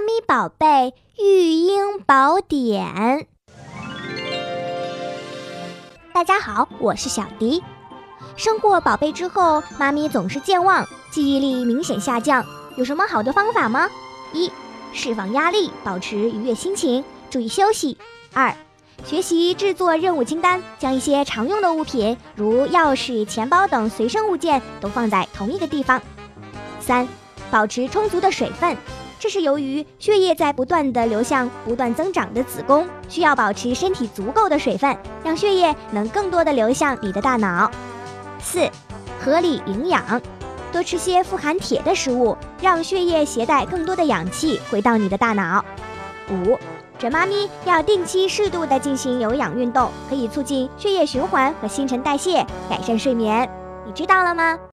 妈咪宝贝育婴宝典。大家好，我是小迪。生过宝贝之后，妈咪总是健忘，记忆力明显下降。有什么好的方法吗？一、释放压力，保持愉悦心情，注意休息。二、学习制作任务清单，将一些常用的物品，如钥匙、钱包等随身物件，都放在同一个地方。三、保持充足的水分，这是由于血液在不断的流向不断增长的子宫，需要保持身体足够的水分，让血液能更多的流向你的大脑。四、合理营养，多吃些富含铁的食物，让血液携带更多的氧气回到你的大脑。五、准妈咪要定期适度的进行有氧运动，可以促进血液循环和新陈代谢，改善睡眠。你知道了吗？